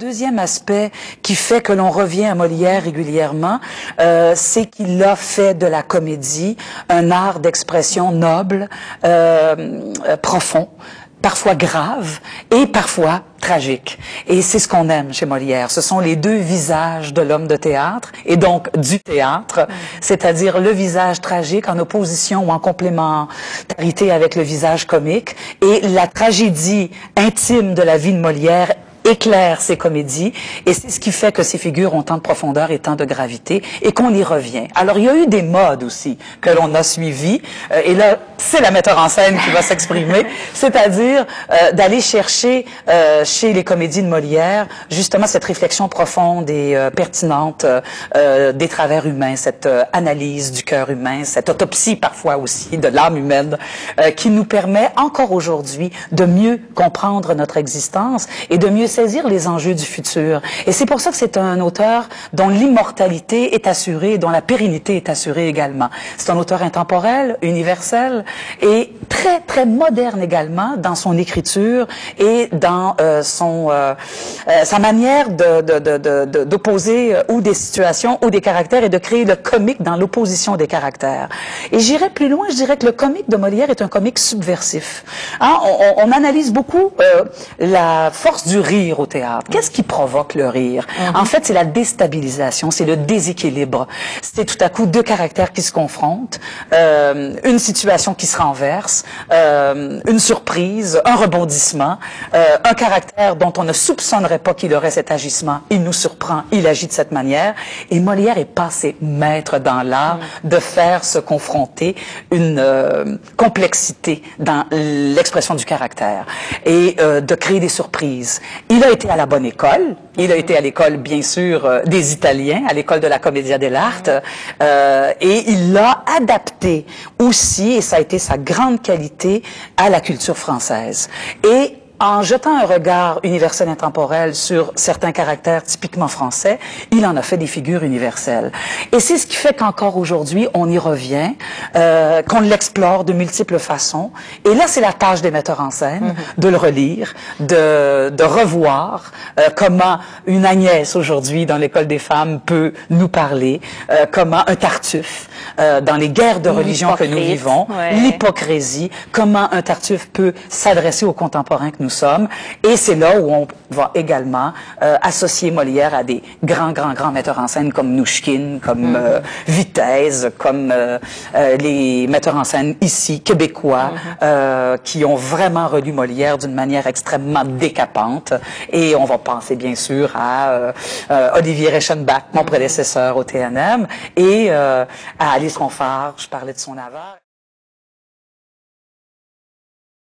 deuxième aspect qui fait que l'on revient à Molière régulièrement, euh, c'est qu'il a fait de la comédie un art d'expression noble, euh, euh, profond, parfois grave et parfois tragique. Et c'est ce qu'on aime chez Molière. Ce sont les deux visages de l'homme de théâtre et donc du théâtre, c'est-à-dire le visage tragique en opposition ou en complémentarité avec le visage comique et la tragédie intime de la vie de Molière éclaire ces comédies et c'est ce qui fait que ces figures ont tant de profondeur et tant de gravité et qu'on y revient. Alors il y a eu des modes aussi que l'on a suivis euh, et là c'est la metteur en scène qui va s'exprimer, c'est-à-dire euh, d'aller chercher euh, chez les comédies de Molière justement cette réflexion profonde et euh, pertinente euh, des travers humains, cette analyse du cœur humain, cette autopsie parfois aussi de l'âme humaine qui nous permet encore aujourd'hui de mieux comprendre notre existence et de mieux saisir les enjeux du futur. Et c'est pour ça que c'est un auteur dont l'immortalité est assurée, dont la pérennité est assurée également. C'est un auteur intemporel, universel et très très moderne également dans son écriture et dans euh, son euh, euh, sa manière d'opposer ou des situations ou des caractères et de créer le comique dans l'opposition des caractères. Et j'irais plus loin, je dirais que le comique de Molière est un comique subversif. Hein? On, on, analyse beaucoup la force du rire au théâtre. Qu'est-ce qui provoque le rire? Mhm. En fait, c'est la déstabilisation, c'est le déséquilibre. C'est tout à coup deux caractères qui se confrontent, euh, une situation qui se renverse, euh, une surprise, un rebondissement, euh, un caractère dont on ne soupçonnerait pas qu'il aurait cet agissement. Il nous surprend, il agit de cette manière. Et Molière est passé maître dans l'art mhm. de faire se confronter une complexité dans l'expression du caractère et de créer des surprises. Il a été à la bonne école. Il a été à l'école, bien sûr, euh, des Italiens, à l'école de la Commedia dell'arte, euh, et il l'a adapté aussi, et ça a été sa grande qualité, à la culture française. En jetant un regard universel intemporel sur certains caractères typiquement français, il en a fait des figures universelles. Et c'est ce qui fait qu'encore aujourd'hui, on y revient, euh, qu'on l'explore de multiples façons. Et là, c'est la tâche des metteurs en scène mm-hmm. de le relire, de, de revoir euh, comment une Agnès aujourd'hui dans l'école des femmes peut nous parler, euh, comment un Tartuffe euh, dans les guerres de religion que nous vivons, ouais. l'hypocrisie, comment un Tartuffe peut s'adresser aux contemporains que nous sommes. Et c'est là où on va également euh, associer Molière à des grands, grands, grands metteurs en scène comme Nouchkine, comme mm -hmm. euh, Vitesse, comme euh, euh, les metteurs en scène ici, québécois, mm -hmm. qui ont vraiment relu Molière d'une manière extrêmement décapante. Et on va penser bien sûr à Olivier Reichenbach, mon mm -hmm. prédécesseur au TNM, et à Alice Ronfard, je parlais de son avare.